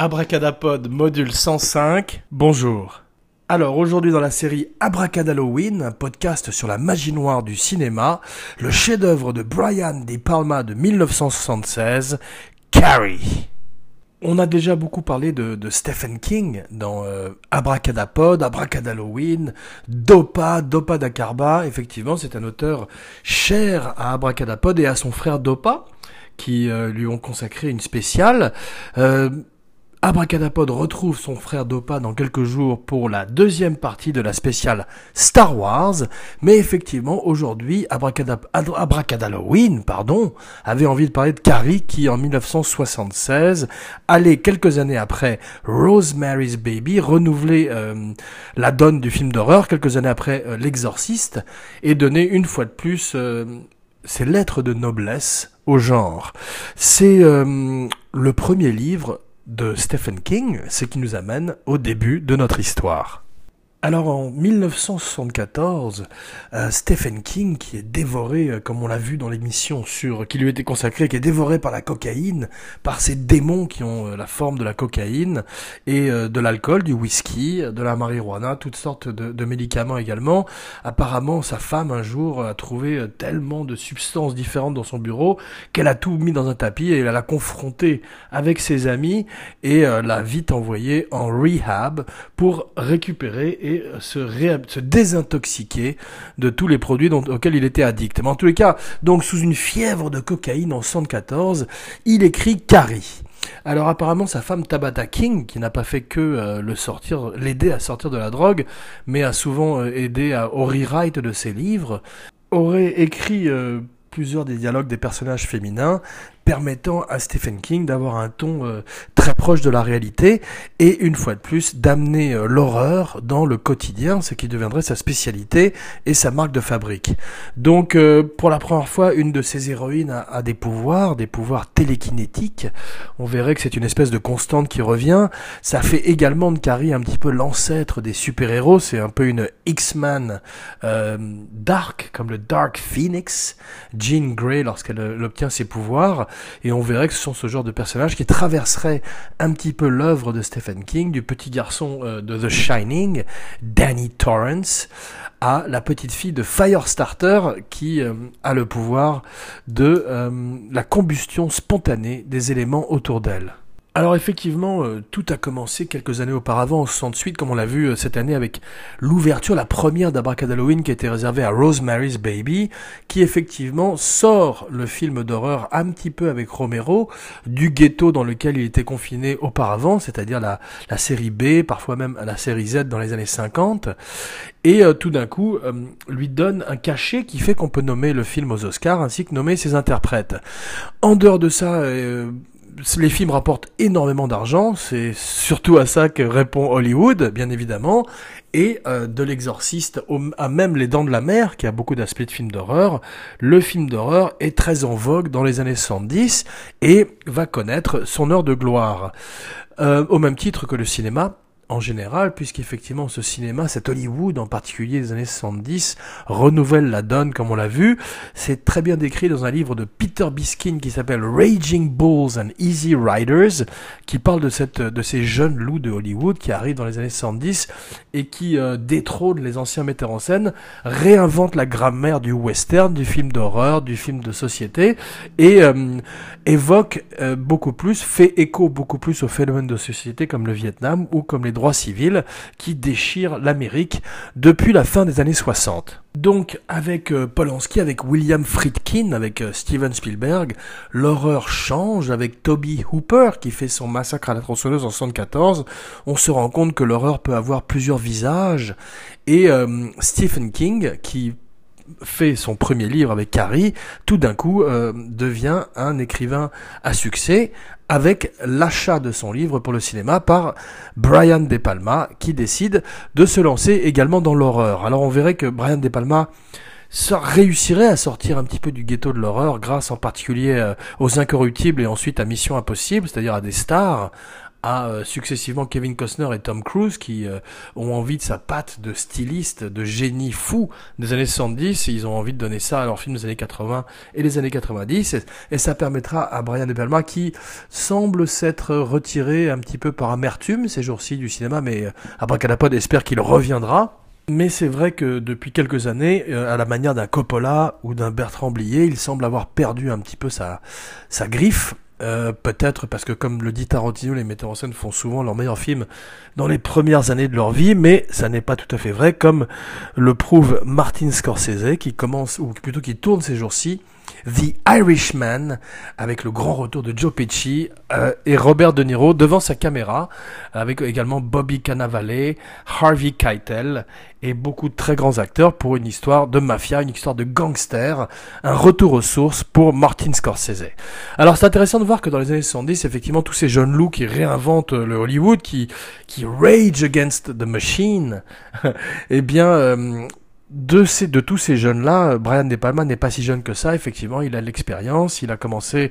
Abracadapod module 105, bonjour. Alors aujourd'hui dans la série Abracadalloween, un podcast sur la magie noire du cinéma, le chef-d'œuvre de Brian De Palma de 1976, Carrie. On a déjà beaucoup parlé de, Stephen King dans euh, Abracadapod, Abracadalloween, Dopa, Dopa d'Acarba. Effectivement, c'est un auteur cher à Abracadapod et à son frère Dopa, qui euh, lui ont consacré une spéciale. Euh, Abracadapod retrouve son frère Dopa dans quelques jours pour la deuxième partie de la spéciale Star Wars, mais effectivement aujourd'hui Abracadalloween pardon, avait envie de parler de Carrie qui en 1976 allait quelques années après Rosemary's Baby renouveler euh, la donne du film d'horreur quelques années après euh, L'Exorciste et donner une fois de plus euh, ses lettres de noblesse au genre. C'est le premier livre de Stephen King, ce qui nous amène au début de notre histoire. Alors en 1974, euh, Stephen King, qui est dévoré, euh, comme on l'a vu dans l'émission sur qui lui était consacrée, qui est dévoré par la cocaïne, par ces démons qui ont euh, la forme de la cocaïne et de l'alcool, du whisky, de la marijuana, toutes sortes de, de, médicaments également. Apparemment, sa femme un jour a trouvé tellement de substances différentes dans son bureau qu'elle a tout mis dans un tapis et elle l'a confronté avec ses amis et l'a vite envoyé en rehab pour récupérer se, désintoxiquer de tous les produits auxquels il était addict. Mais en tous les cas, donc sous une fièvre de cocaïne en 114, il écrit Carrie. Alors apparemment sa femme Tabata King, qui n'a pas fait que euh, le sortir, l'aider à sortir de la drogue, mais a souvent euh, aidé à, au rewrite de ses livres, aurait écrit euh, plusieurs des dialogues des personnages féminins, permettant à Stephen King d'avoir un ton euh, très proche de la réalité et une fois de plus d'amener euh, l'horreur dans le quotidien, ce qui deviendrait sa spécialité et sa marque de fabrique. Donc euh, pour la première fois, une de ces héroïnes a, des pouvoirs, des pouvoirs télékinétiques. On verrait que c'est une espèce de constante qui revient. Ça fait également de Carrie un petit peu l'ancêtre des super-héros, c'est un peu une X-Man dark, comme le Dark Phoenix, Jean Grey lorsqu'elle obtient ses pouvoirs et on verrait que ce sont ce genre de personnages qui traverseraient un petit peu l'œuvre de Stephen King, du petit garçon euh, de The Shining, Danny Torrance, à la petite fille de Firestarter qui euh, a le pouvoir de euh, la combustion spontanée des éléments autour d'elle. Alors effectivement, euh, tout a commencé quelques années auparavant, en suite, comme on l'a vu euh, cette année avec l'ouverture, la première d'Abracadalloween qui était réservée à Rosemary's Baby, qui effectivement sort le film d'horreur un petit peu avec Romero du ghetto dans lequel il était confiné auparavant, c'est-à-dire la, série B, parfois même la série Z dans les années 50, et euh, tout d'un coup lui donne un cachet qui fait qu'on peut nommer le film aux Oscars ainsi que nommer ses interprètes. En dehors de ça, les films rapportent énormément d'argent, c'est surtout à ça que répond Hollywood, bien évidemment, et euh, de l'exorciste à même Les Dents de la Mer, qui a beaucoup d'aspects de films d'horreur, le film d'horreur est très en vogue dans les années 70 et va connaître son heure de gloire. Euh, au même titre que le cinéma, en général, puisqu'effectivement ce cinéma, cet Hollywood en particulier des années 70, renouvelle la donne comme on l'a vu. C'est très bien décrit dans un livre de Peter Biskin qui s'appelle Raging Bulls and Easy Riders, qui parle de, cette, de ces jeunes loups de Hollywood qui arrivent dans les années 70 et qui euh, détrônent les anciens metteurs en scène, réinventent la grammaire du western, du film d'horreur, du film de société et euh, évoquent euh, beaucoup plus, fait écho beaucoup plus aux phénomènes de société comme le Vietnam ou comme les droit civil qui déchire l'Amérique depuis la fin des années 60. Donc avec euh, Polanski, avec William Friedkin, avec euh, Steven Spielberg, l'horreur change avec Toby Hooper qui fait son massacre à la tronçonneuse en 74. On se rend compte que l'horreur peut avoir plusieurs visages et euh, Stephen King qui fait son premier livre avec Carrie, tout d'un coup devient un écrivain à succès avec l'achat de son livre pour le cinéma par Brian De Palma, qui décide de se lancer également dans l'horreur. Alors on verrait que Brian De Palma réussirait à sortir un petit peu du ghetto de l'horreur grâce en particulier euh, aux incorruptibles et ensuite à Mission Impossible, c'est-à-dire à des stars à euh, successivement Kevin Costner et Tom Cruise qui euh, ont envie de sa patte de styliste, de génie fou des années 70. Et ils ont envie de donner ça à leurs films des années 80 et des années 90. Et, ça permettra à Brian De Palma qui semble s'être retiré un petit peu par amertume ces jours-ci du cinéma, mais euh, Abracadapod espère qu'il reviendra. Mais c'est vrai que depuis quelques années, à la manière d'un Coppola ou d'un Bertrand Blier, il semble avoir perdu un petit peu sa, sa griffe euh, peut-être parce que comme le dit Tarantino, les metteurs en scène font souvent leurs meilleurs films dans les premières années de leur vie, mais ça n'est pas tout à fait vrai, comme le prouve Martin Scorsese, qui commence, ou plutôt qui tourne ces jours-ci, The Irishman, avec le grand retour de Joe Pesci euh, et Robert De Niro devant sa caméra, avec également Bobby Cannavale, Harvey Keitel et beaucoup de très grands acteurs pour une histoire de mafia, une histoire de gangster, un retour aux sources pour Martin Scorsese. Alors c'est intéressant de voir que dans les années 70, effectivement, tous ces jeunes loups qui réinventent le Hollywood, qui, qui rage against the machine, eh bien, euh, de, ces, de tous ces jeunes-là, Brian De Palma n'est pas si jeune que ça, effectivement, il a l'expérience, il a commencé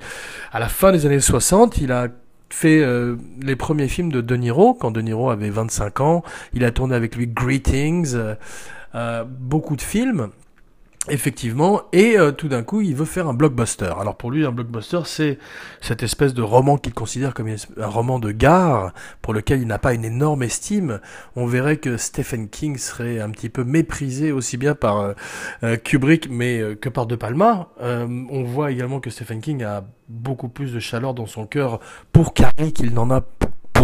à la fin des années 60, il a fait euh, les premiers films de De Niro, quand De Niro avait 25 ans, il a tourné avec lui Greetings, euh, euh, beaucoup de films, Effectivement, et euh, tout d'un coup, il veut faire un blockbuster. Alors pour lui, un blockbuster, c'est cette espèce de roman qu'il considère comme un roman de gare, pour lequel il n'a pas une énorme estime. On verrait que Stephen King serait un petit peu méprisé aussi bien par euh, euh, Kubrick, mais que par De Palma. on voit également que Stephen King a beaucoup plus de chaleur dans son cœur pour Carrie qu'il n'en a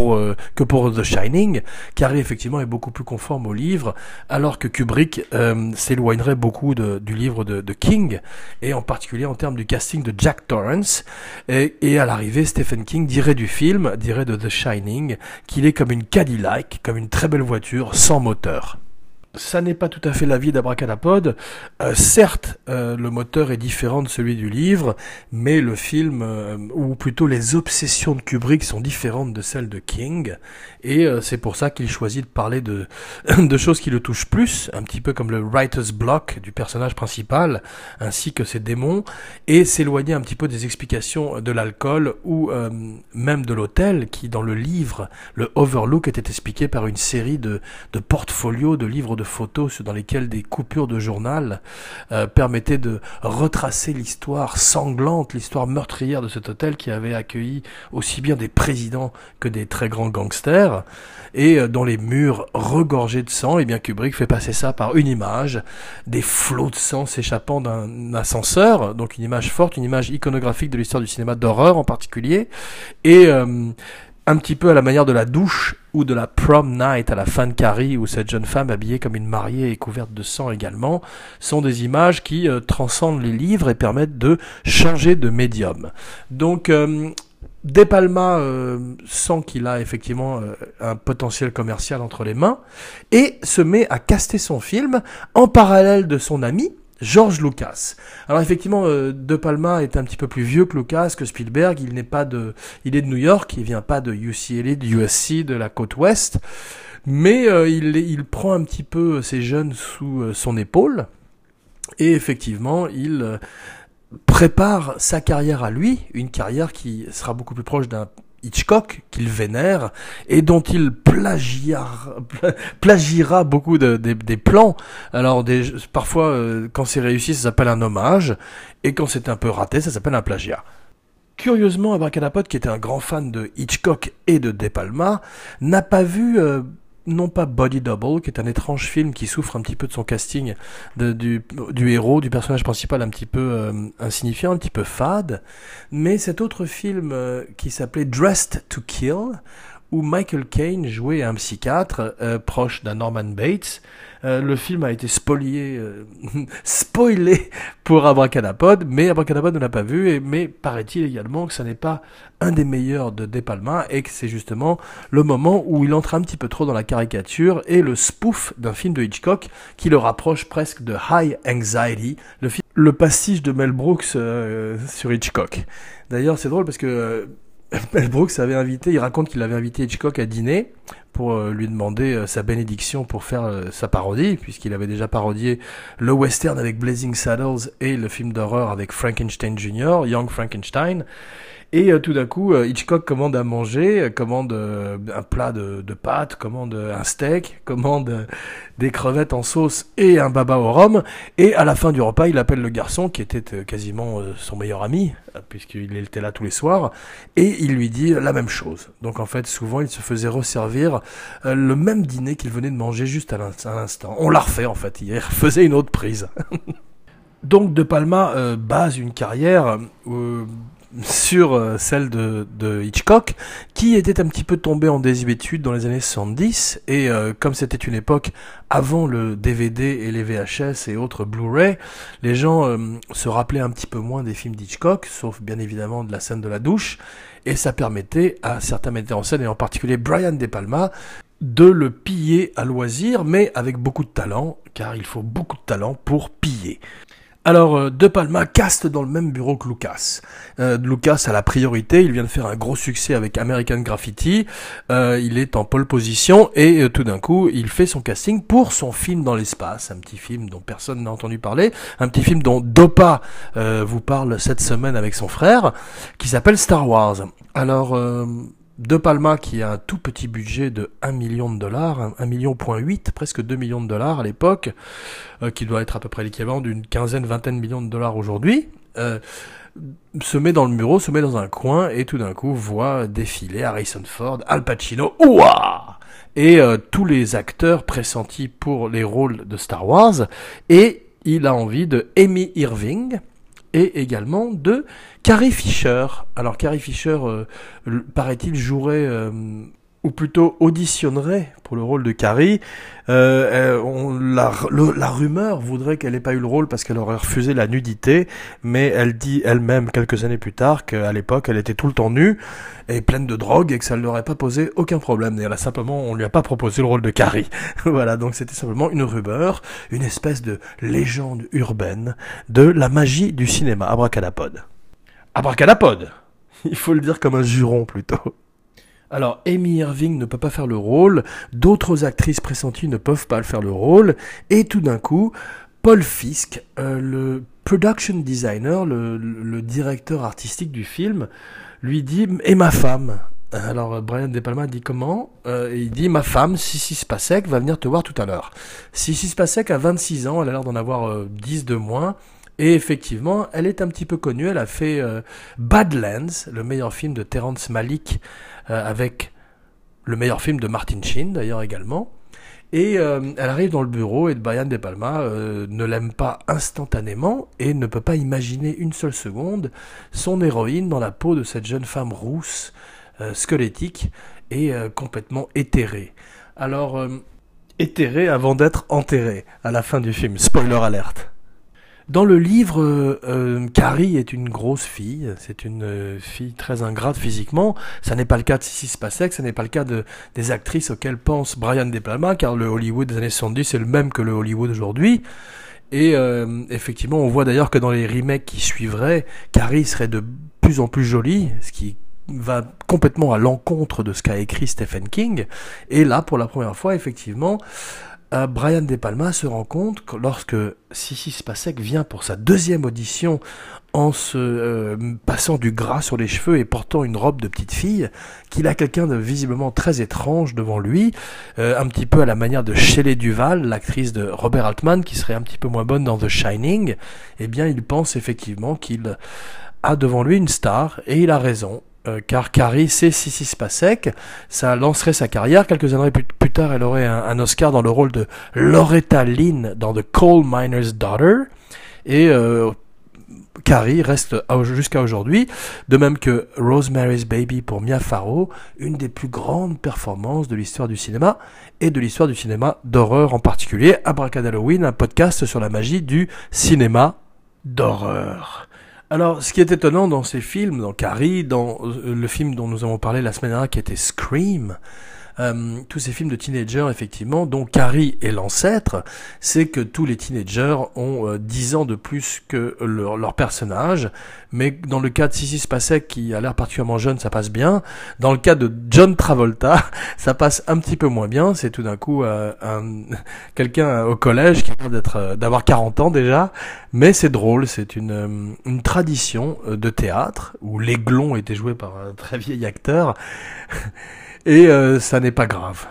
euh, que pour The Shining. Carrie effectivement est beaucoup plus conforme au livre, alors que Kubrick euh, s'éloignerait beaucoup du livre de, King, et en particulier en termes du casting de Jack Torrance. Et à l'arrivée, Stephen King dirait du film, dirait de The Shining, qu'il est comme une Cadillac, comme une très belle voiture sans moteur ça n'est pas tout à fait l'avis d'Abracadapod. Euh, certes, euh, le moteur est différent de celui du livre, mais le film, euh, ou plutôt les obsessions de Kubrick sont différentes de celles de King, et c'est pour ça qu'il choisit de parler de, choses qui le touchent plus, un petit peu comme le writer's block du personnage principal, ainsi que ses démons, et s'éloigner un petit peu des explications de l'alcool ou même de l'hôtel, qui dans le livre, le Overlook était expliqué par une série de portfolios de livres de photos dans lesquelles des coupures de journal euh, permettaient de retracer l'histoire sanglante, l'histoire meurtrière de cet hôtel qui avait accueilli aussi bien des présidents que des très grands gangsters, et euh, dont les murs regorgés de sang, et eh bien Kubrick fait passer ça par une image, des flots de sang s'échappant d'un ascenseur, donc une image forte, une image iconographique de l'histoire du cinéma d'horreur en particulier, et euh, un petit peu à la manière de la douche ou de la prom night à la fin de Carrie où cette jeune femme habillée comme une mariée et couverte de sang également sont des images qui euh, transcendent les livres et permettent de changer de médium. Donc euh, De Palma euh, sent qu'il a effectivement un potentiel commercial entre les mains et se met à caster son film en parallèle de son ami George Lucas. Alors effectivement, euh, De Palma est un petit peu plus vieux que Lucas, que Spielberg. Il n'est pas de, il est de New York, il vient pas de UCLA, de USC, de la côte ouest, mais euh, il, il prend un petit peu ces jeunes sous euh, son épaule et effectivement, il prépare sa carrière à lui, une carrière qui sera beaucoup plus proche d'un Hitchcock qu'il vénère et dont il plagiera, beaucoup de, des plans. Alors parfois euh, quand c'est réussi ça s'appelle un hommage et quand c'est un peu raté ça s'appelle un plagiat. Curieusement, Abracadapod, qui était un grand fan de Hitchcock et de De Palma, n'a pas vu euh, non pas Body Double, qui est un étrange film qui souffre un petit peu de son casting du, héros, du personnage principal un petit peu euh, insignifiant, un petit peu fade, mais cet autre film euh, qui s'appelait Dressed to Kill, où Michael Caine jouait un psychiatre euh, proche d'un Norman Bates. Euh, le film a été spolié, euh, spoilé pour Abracadapod, mais Abracadapod ne l'a pas vu, mais paraît-il également que ce n'est pas un des meilleurs de De Palma, et que c'est justement le moment où il entre un petit peu trop dans la caricature et le spoof d'un film de Hitchcock qui le rapproche presque de High Anxiety, le, film, le de Mel Brooks sur Hitchcock. D'ailleurs, c'est drôle parce que Mel Brooks avait invité, il raconte qu'il avait invité Hitchcock à dîner pour euh, lui demander euh, sa bénédiction pour faire euh, sa parodie, puisqu'il avait déjà parodié le western avec Blazing Saddles et le film d'horreur avec Frankenstein Jr., Young Frankenstein. Et euh, tout d'un coup, euh, Hitchcock commande à manger, euh, commande un plat de, de pâtes, commande un steak, commande des crevettes en sauce et un baba au rhum. Et à la fin du repas, il appelle le garçon, qui était quasiment son meilleur ami, puisqu'il était là tous les soirs, et il lui dit la même chose. Donc en fait, souvent, il se faisait resservir le même dîner qu'il venait de manger juste à l'instant. On l'a refait en fait, il faisait une autre prise. Donc De Palma base une carrière sur euh, celle de, Hitchcock, qui était un petit peu tombé en désuétude dans les années 70, et euh, comme c'était une époque avant le DVD et les VHS et autres Blu-ray, les gens euh, se rappelaient un petit peu moins des films d'Hitchcock, sauf bien évidemment de la scène de la douche, et ça permettait à certains metteurs en scène, et en particulier Brian De Palma, de le piller à loisir, mais avec beaucoup de talent, car il faut beaucoup de talent pour piller. Alors, euh, De Palma caste dans le même bureau que Lucas. Euh, Lucas a la priorité, il vient de faire un gros succès avec American Graffiti, euh, il est en pole position et tout d'un coup, il fait son casting pour son film dans l'espace, un petit film dont personne n'a entendu parler, un petit film dont Dopa vous parle cette semaine avec son frère, qui s'appelle Star Wars. Alors, de Palma qui a un tout petit budget de 1 million de dollars, 1 million point 8, presque 2 millions de dollars à l'époque, euh, qui doit être à peu près l'équivalent d'une quinzaine, vingtaine de millions de dollars aujourd'hui, euh, se met dans le bureau, se met dans un coin et tout d'un coup voit défiler Harrison Ford, Al Pacino, ouah! Et euh, tous les acteurs pressentis pour les rôles de Star Wars et il a envie de Amy Irving, et également de Carrie Fisher. Alors Carrie Fisher, euh, paraît-il, jouerait euh, ou plutôt auditionnerait pour le rôle de Carrie. Euh, on, la, la, rumeur voudrait qu'elle n'ait pas eu le rôle parce qu'elle aurait refusé la nudité, mais elle dit elle-même quelques années plus tard qu'à l'époque elle était tout le temps nue et pleine de drogue et que ça ne aurait pas posé aucun problème. Et là simplement on lui a pas proposé le rôle de Carrie. voilà, donc c'était simplement une rumeur, une espèce de légende urbaine de la magie du cinéma. Abracadapod. Abracadapod Il faut le dire comme un juron plutôt. Alors, Amy Irving ne peut pas faire le rôle, d'autres actrices pressenties ne peuvent pas faire le rôle, et tout d'un coup, Paul Fisk, euh, le production designer, le, directeur artistique du film, lui dit Et ma femme? Alors Brian De Palma dit comment? Euh, Il dit ma femme, Sissi Spacek, va venir te voir tout à l'heure. Sissi Spacek a 26 ans, elle a l'air d'en avoir 10 euh, de moins. Et effectivement, elle est un petit peu connue. Elle a fait Badlands, le meilleur film de Terrence Malick euh, avec le meilleur film de Martin Sheen d'ailleurs également. Et euh, elle arrive dans le bureau et Brian De Palma euh, ne l'aime pas instantanément et ne peut pas imaginer une seule seconde son héroïne dans la peau de cette jeune femme rousse, squelettique et complètement éthérée. Alors, éthérée avant d'être enterrée à la fin du film. Spoiler alerte. Dans le livre, euh, Carrie est une grosse fille, c'est une euh, fille très ingrate physiquement. Ça n'est pas le cas de Sissy Spacek, ça n'est pas le cas de, des actrices auxquelles pense Brian De Palma, car le Hollywood des années 70 c'est le même que le Hollywood aujourd'hui. Et euh, effectivement, on voit d'ailleurs que dans les remakes qui suivraient, Carrie serait de plus en plus jolie, ce qui va complètement à l'encontre de ce qu'a écrit Stephen King. Et là, pour la première fois, effectivement, euh, Brian De Palma se rend compte que lorsque Sissi Spacek vient pour sa deuxième audition en se euh, passant du gras sur les cheveux et portant une robe de petite fille, qu'il a quelqu'un de visiblement très étrange devant lui, euh, un petit peu à la manière de Shelley Duval, l'actrice de Robert Altman, qui serait un petit peu moins bonne dans The Shining, eh bien il pense effectivement qu'il a devant lui une star, et il a raison. Euh, car Carrie, c'est Sissy Spacek. Ça lancerait sa carrière. Quelques années plus, tard, elle aurait un, Oscar dans le rôle de Loretta Lynn dans The Coal Miner's Daughter. Et euh, Carrie reste jusqu'à aujourd'hui, de même que Rosemary's Baby pour Mia Farrow, une des plus grandes performances de l'histoire du cinéma et de l'histoire du cinéma d'horreur en particulier. Halloween, un podcast sur la magie du cinéma d'horreur. Alors, ce qui est étonnant dans ces films, dans Carrie, dans euh, le film dont nous avons parlé la semaine dernière qui était Scream, euh, tous ces films de teenagers, effectivement, dont Carrie est l'ancêtre, c'est que tous les teenagers ont euh, 10 ans de plus que leur, leur, personnage. Mais dans le cas de Sissy Spacek, qui a l'air particulièrement jeune, ça passe bien. Dans le cas de John Travolta, ça passe un petit peu moins bien. C'est tout d'un coup euh, un, quelqu'un au collège qui a d'être, euh, d'avoir 40 ans déjà. Mais c'est drôle, c'est une, euh, une tradition de théâtre où l'aiglon était joué par un très vieil acteur. Et euh, ça n'est pas grave.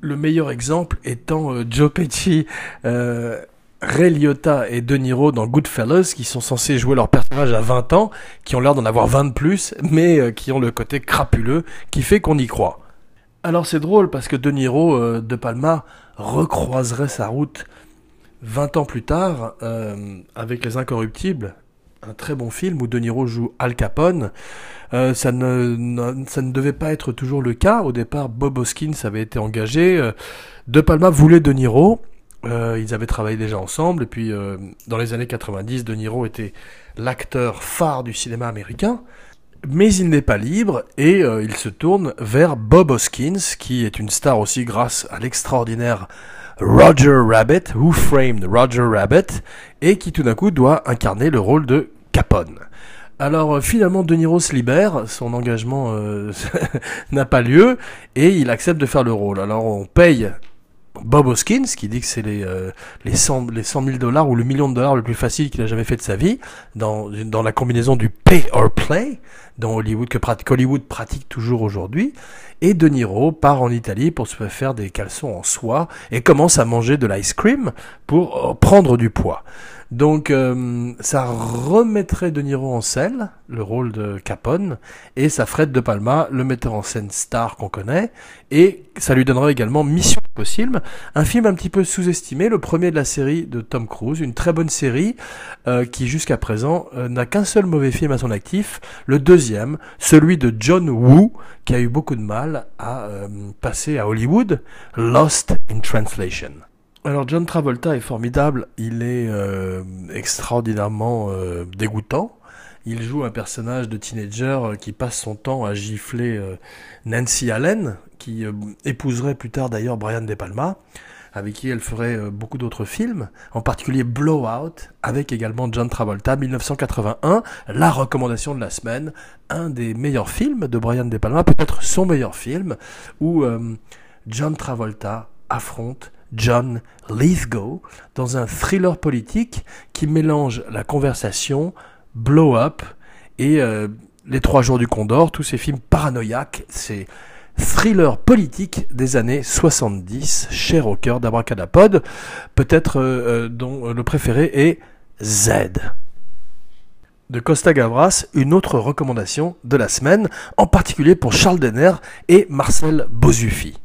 Le meilleur exemple étant euh, Joe Pesci, euh, Ray Liotta et De Niro dans Goodfellas, qui sont censés jouer leur personnage à 20 ans, qui ont l'air d'en avoir 20 de plus, mais qui ont le côté crapuleux, qui fait qu'on y croit. Alors c'est drôle parce que De Niro, De Palma, recroiserait sa route 20 ans plus tard avec Les Incorruptibles, un très bon film où De Niro joue Al Capone. Euh, ça, ne, ça ne devait pas être toujours le cas. Au départ, Bob Hoskins avait été engagé. Euh, de Palma voulait De Niro. Euh, ils avaient travaillé déjà ensemble. Et puis, dans les années 90, De Niro était l'acteur phare du cinéma américain. Mais il n'est pas libre et il se tourne vers Bob Hoskins, qui est une star aussi grâce à l'extraordinaire Roger Rabbit, Who Framed Roger Rabbit, et qui tout d'un coup doit incarner le rôle de Capone. Alors euh, finalement, De Niro se libère, son engagement euh, n'a pas lieu, et il accepte de faire le rôle. Alors on paye Bob Hoskins, qui dit que c'est les, euh, les, 100, les 100 000 dollars ou le million de dollars le plus facile qu'il a jamais fait de sa vie, dans, la combinaison du pay or play, dans Hollywood, que Hollywood pratique toujours aujourd'hui. Et De Niro part en Italie pour se faire des caleçons en soie et commence à manger de l'ice cream pour prendre du poids. Donc euh, ça remettrait De Niro en scène, le rôle de Capone, et ça ferait De Palma le metteur en scène star qu'on connaît, et ça lui donnerait également Mission Impossible, un film un petit peu sous-estimé, le premier de la série de Tom Cruise, une très bonne série euh, qui jusqu'à présent euh, n'a qu'un seul mauvais film à son actif, le deuxième, celui de John Woo, qui a eu beaucoup de mal à passer à Hollywood, Lost in Translation. Alors John Travolta est formidable, il est euh, extraordinairement euh, dégoûtant. Il joue un personnage de teenager euh, qui passe son temps à gifler euh, Nancy Allen, qui euh, épouserait plus tard d'ailleurs Brian De Palma, avec qui elle ferait euh, beaucoup d'autres films, en particulier Blowout, avec également John Travolta, 1981, la recommandation de la semaine, un des meilleurs films de Brian De Palma, peut-être son meilleur film, où John Travolta affronte John Lithgow dans un thriller politique qui mélange la conversation, Blow Up et euh, Les Trois Jours du Condor, tous ces films paranoïaques, ces thrillers politiques des années 70, cher au cœur d'Abracadapod, peut-être euh, dont le préféré est Z. De Costa Gavras, une autre recommandation de la semaine, en particulier pour Charles Denner et Marcel Bozufi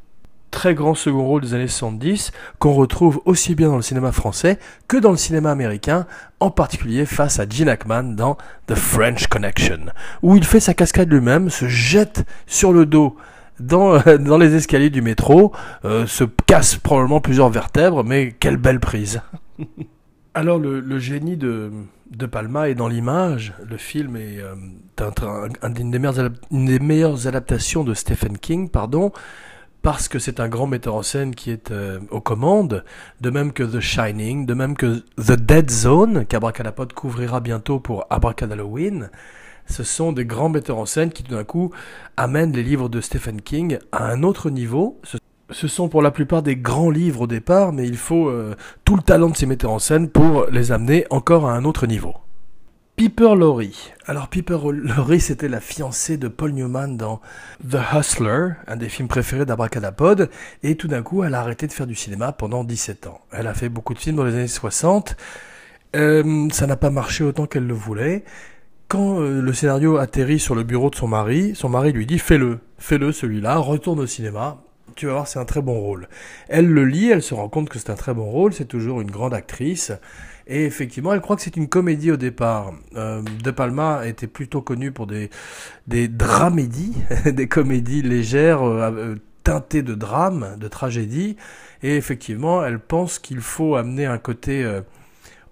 très grand second rôle des années 70 qu'on retrouve aussi bien dans le cinéma français que dans le cinéma américain, en particulier face à Gene Hackman dans The French Connection, où il fait sa cascade lui-même, se jette sur le dos dans, dans les escaliers du métro, euh, se casse probablement plusieurs vertèbres, mais quelle belle prise. Alors le, génie de, de Palma est dans l'image. Le film est euh, une des meilleures adaptations de Stephen King, pardon, parce que c'est un grand metteur en scène qui est euh, aux commandes, de même que The Shining, de même que The Dead Zone, qu'Abracadapod couvrira bientôt pour Abracadalloween. Ce sont des grands metteurs en scène qui tout d'un coup amènent les livres de Stephen King à un autre niveau. Ce, ce sont pour la plupart des grands livres au départ, mais il faut euh, tout le talent de ces metteurs en scène pour les amener encore à un autre niveau. Piper Laurie. Alors Piper Laurie, c'était la fiancée de Paul Newman dans The Hustler, un des films préférés d'Abracadapod, et tout d'un coup, elle a arrêté de faire du cinéma pendant 17 ans. Elle a fait beaucoup de films dans les années 60. Euh, ça n'a pas marché autant qu'elle le voulait. Quand euh, le scénario atterrit sur le bureau de son mari, son mari lui dit fais-le, fais-le celui-là, retourne au cinéma, tu vas voir, c'est un très bon rôle. Elle le lit, elle se rend compte que c'est un très bon rôle, c'est toujours une grande actrice. Et effectivement, elle croit que c'est une comédie au départ. Euh, de Palma était plutôt connu pour des, des dramédies, des comédies légères, euh, teintées de drame, de tragédie. Et effectivement, elle pense qu'il faut amener un côté euh,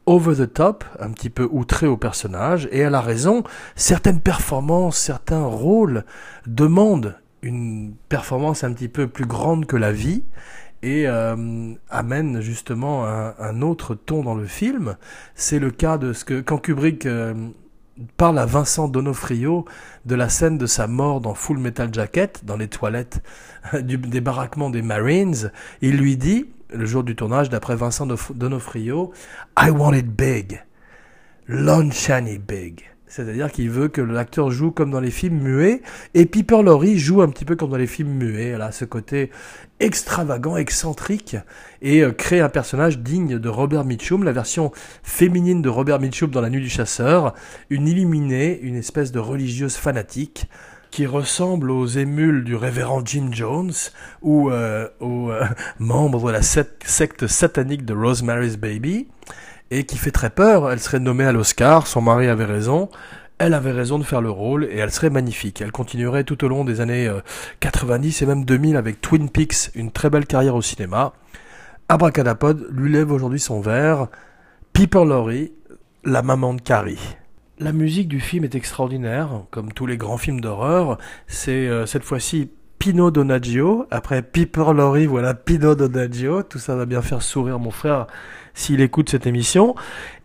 over the top, un petit peu outré au personnage. Et elle a raison, certaines performances, certains rôles demandent une performance un petit peu plus grande que la vie et euh, amène justement un, autre ton dans le film. C'est le cas de ce que quand Kubrick euh, parle à Vincent Donofrio de la scène de sa mort dans Full Metal Jacket, dans les toilettes du débarquement des Marines, il lui dit, le jour du tournage, d'après Vincent Donofrio, I want it big, Shiny big. C'est-à-dire qu'il veut que l'acteur joue comme dans les films muets, et Piper Laurie joue un petit peu comme dans les films muets. Elle a ce côté extravagant, excentrique, et euh, crée un personnage digne de Robert Mitchum, la version féminine de Robert Mitchum dans La Nuit du Chasseur, une illuminée, une espèce de religieuse fanatique, qui ressemble aux émules du révérend Jim Jones ou euh, aux euh, membres de la secte satanique de Rosemary's Baby et qui fait très peur. Elle serait nommée à l'Oscar, son mari avait raison, elle avait raison de faire le rôle et elle serait magnifique. Elle continuerait tout au long des années 90 euh, et même 2000 avec Twin Peaks, une très belle carrière au cinéma. Abracadapod lui lève aujourd'hui son verre. Piper Laurie, la maman de Carrie. La musique du film est extraordinaire, comme tous les grands films d'horreur. C'est euh, cette fois-ci Pino Donaggio. Après Piper Laurie, voilà Pino Donaggio. Tout ça va bien faire sourire mon frère s'il écoute cette émission.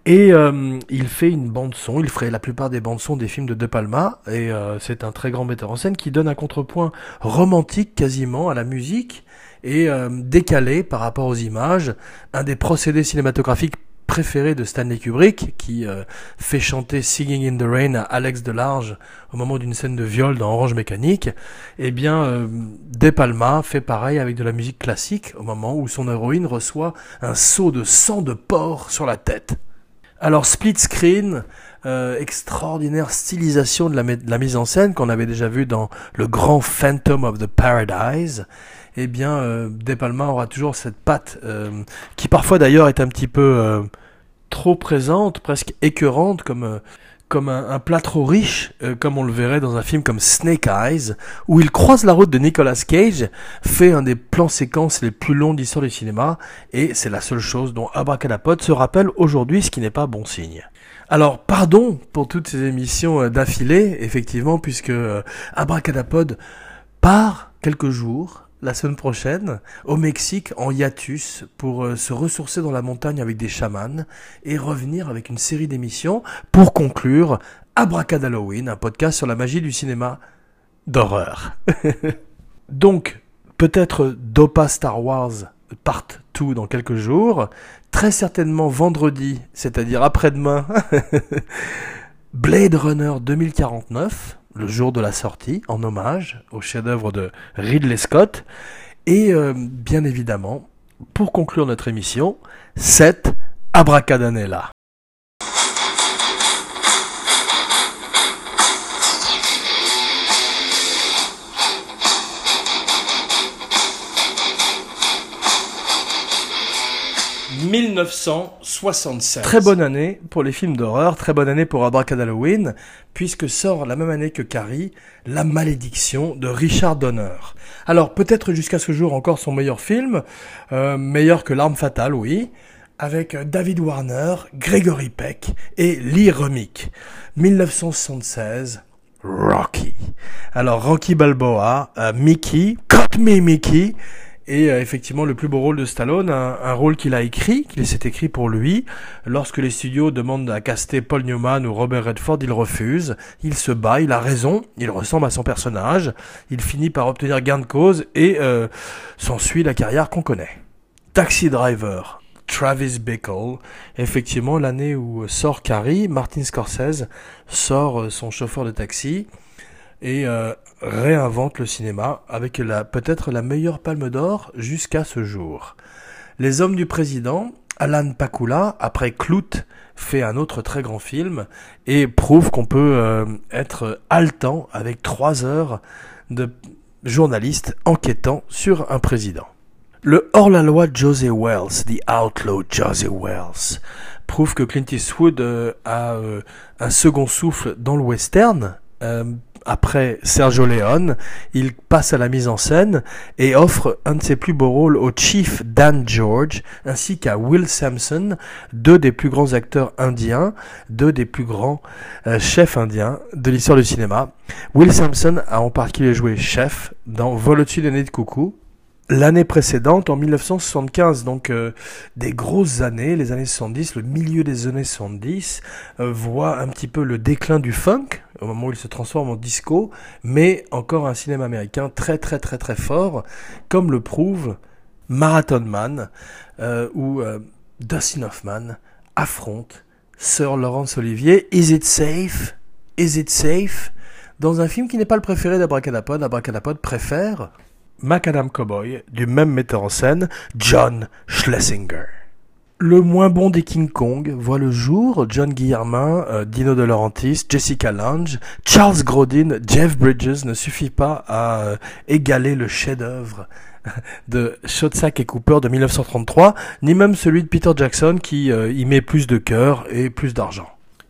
Et euh, il fait une bande son, il ferait la plupart des bandes son des films de De Palma, et euh, c'est un très grand metteur en scène qui donne un contrepoint romantique quasiment à la musique et euh, décalé par rapport aux images, un des procédés cinématographiques préféré de Stanley Kubrick, qui euh, fait chanter Singing in the Rain à Alex Delarge au moment d'une scène de viol dans Orange Mécanique, eh bien, euh, De Palma fait pareil avec de la musique classique au moment où son héroïne reçoit un seau de sang de porc sur la tête. Alors, split screen, euh, extraordinaire stylisation de la, mise en scène qu'on avait déjà vu dans le grand Phantom of the Paradise eh bien, euh, De Palma aura toujours cette patte euh, qui parfois d'ailleurs est un petit peu trop présente, presque écœurante, comme, euh, comme un, plat trop riche, euh, comme on le verrait dans un film comme Snake Eyes, où il croise la route de Nicolas Cage, fait un des plans séquences les plus longs d'histoire du cinéma, et c'est la seule chose dont Abracadapod se rappelle aujourd'hui, ce qui n'est pas bon signe. Alors, pardon pour toutes ces émissions euh, d'affilée, effectivement, puisque Abracadapod part quelques jours la semaine prochaine au Mexique en hiatus pour euh, se ressourcer dans la montagne avec des chamans et revenir avec une série d'émissions pour conclure Abracad Halloween, un podcast sur la magie du cinéma d'horreur. Donc, peut-être Dopa Star Wars Part 2 dans quelques jours, très certainement vendredi, c'est-à-dire après-demain, Blade Runner 2049 le jour de la sortie, en hommage au chef-d'œuvre de Ridley Scott. Et euh, bien évidemment, pour conclure notre émission, cette Abracadanella. 1967. Très bonne année pour les films d'horreur, très bonne année pour Halloween, puisque sort la même année que Carrie, La Malédiction de Richard Donner. Alors peut-être jusqu'à ce jour encore son meilleur film, euh, meilleur que L'arme fatale, oui, avec David Warner, Gregory Peck et Lee Remick. 1976. Rocky. Alors Rocky Balboa, euh, Mickey, Cut Me Mickey, et euh, effectivement, le plus beau rôle de Stallone, un, rôle qu'il a écrit, qu'il s'est écrit pour lui. Lorsque les studios demandent à caster Paul Newman ou Robert Redford, il refuse. Il se bat, il a raison, il ressemble à son personnage. Il finit par obtenir gain de cause et euh, s'ensuit la carrière qu'on connaît. Taxi Driver, Travis Bickle. Effectivement, l'année où sort Carrie, Martin Scorsese sort euh, son chauffeur de taxi et euh, réinvente le cinéma avec la, peut-être la meilleure palme d'or jusqu'à ce jour. Les Hommes du Président, Alan Pakula, après Clout, fait un autre très grand film et prouve qu'on peut euh, être haletant avec trois heures de journalistes enquêtant sur un président. Le hors-la-loi José Wells, The Outlaw José Wells, prouve que Clint Eastwood euh, a un second souffle dans le western, après Sergio Leone, il passe à la mise en scène et offre un de ses plus beaux rôles au Chief Dan George ainsi qu'à Will Sampson, deux des plus grands acteurs indiens, deux des plus grands euh, chefs indiens de l'histoire du cinéma. Will Sampson a en particulier joué chef dans Vol au-dessus des nids de coucou, l'année précédente, en 1975, donc euh, des grosses années, les années 70, le milieu des années 70, euh, voit un petit peu le déclin du funk, au moment où il se transforme en disco, mais encore un cinéma américain très très très très fort, comme le prouve Marathon Man, euh, où Dustin Hoffman affronte Sir Laurence Olivier. Is it safe? Is it safe? Dans un film qui n'est pas le préféré d'Abracadapod, Abracadapod préfère Macadam Cowboy du même metteur en scène, John Schlesinger. Le moins bon des King Kong voit le jour, John Guillermin, euh, Dino De Laurentiis, Jessica Lange, Charles Grodin, Jeff Bridges ne suffit pas à euh, égaler le chef-d'œuvre de Shotsack et Cooper de 1933, ni même celui de Peter Jackson qui euh, y met plus de cœur et plus d'argent.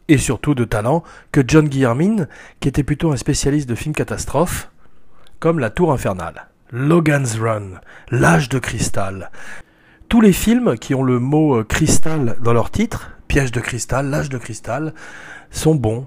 Et surtout de talent que John Guillermin, qui était plutôt un spécialiste de films catastrophes, comme La Tour Infernale. Logan's Run, L'âge de cristal. Tous les films qui ont le mot euh, cristal dans leur titre, piège de cristal, l'âge de cristal, sont bons.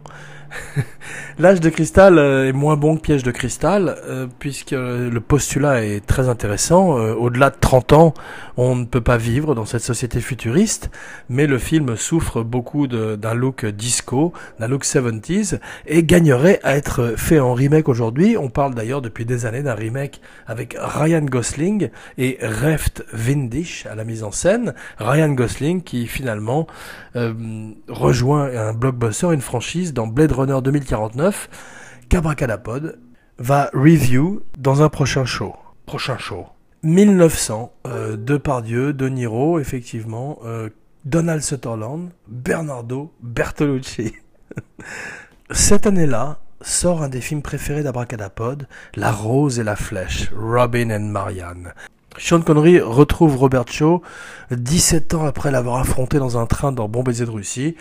L'âge de cristal euh, est moins bon que piège de cristal, euh, puisque le postulat est très intéressant. Euh, au-delà de 30 ans, on ne peut pas vivre dans cette société futuriste, mais le film souffre beaucoup d'un look disco, d'un look 70s, et gagnerait à être fait en remake aujourd'hui. On parle d'ailleurs depuis des années d'un remake avec Ryan Gosling et Reft Windisch à la mise en scène. Ryan Gosling qui finalement rejoint un blockbuster, une franchise dans Blade Runner 2049 qu'Abracadapod va review dans un prochain show. Prochain show. 1900, euh, Depardieu, De Niro, effectivement, euh, Donald Sutherland, Bernardo Bertolucci. Cette année-là, sort un des films préférés d'Abracadapod, La Rose et la Flèche, Robin and Marianne. Sean Connery retrouve Robert Shaw 17 ans après l'avoir affronté dans un train dans Bon Baiser de Russie.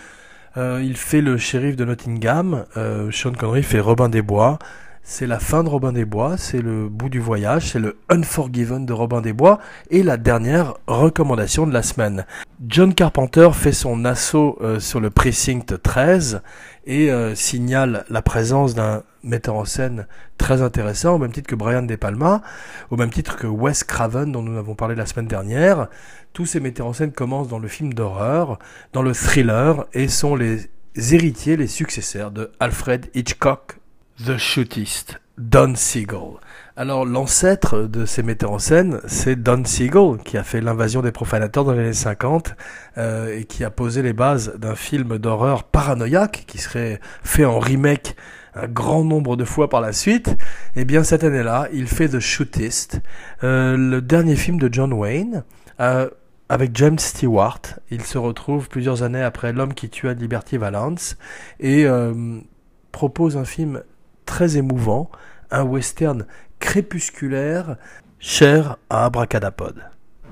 Euh, il fait le shérif de Nottingham. Euh, Sean Connery fait Robin des Bois. C'est la fin de Robin des Bois, c'est le bout du voyage, c'est le Unforgiven de Robin des Bois et la dernière recommandation de la semaine. John Carpenter fait son assaut euh, sur le precinct 13 et euh, signale la présence d'un metteur en scène très intéressant, au même titre que Brian De Palma, au même titre que Wes Craven dont nous avons parlé la semaine dernière. Tous ces metteurs en scène commencent dans le film d'horreur, dans le thriller et sont les héritiers, les successeurs de Alfred Hitchcock The Shootist, Don Siegel. Alors l'ancêtre de ces metteurs en scène, c'est Don Siegel, qui a fait l'invasion des profanateurs dans les années 50 euh, et qui a posé les bases d'un film d'horreur paranoïaque qui serait fait en remake un grand nombre de fois par la suite. Et eh bien cette année-là, il fait The Shootist, euh, le dernier film de John Wayne. Euh, avec James Stewart, il se retrouve plusieurs années après L'homme qui tua Liberty Valance et propose un film très émouvant, un western crépusculaire cher à Abracadapod.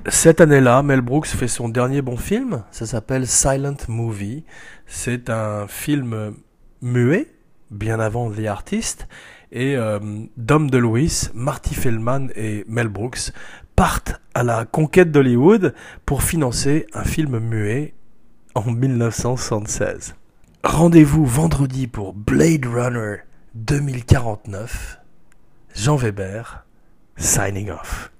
Cette année-là, Mel Brooks fait son dernier bon film, ça s'appelle Silent Movie. C'est un film muet, bien avant The Artist, et euh, Dom DeLuise, Marty Feldman et Mel Brooks partent à la conquête d'Hollywood pour financer un film muet en 1976. Rendez-vous vendredi pour Blade Runner 2049, Jean Weber, signing off.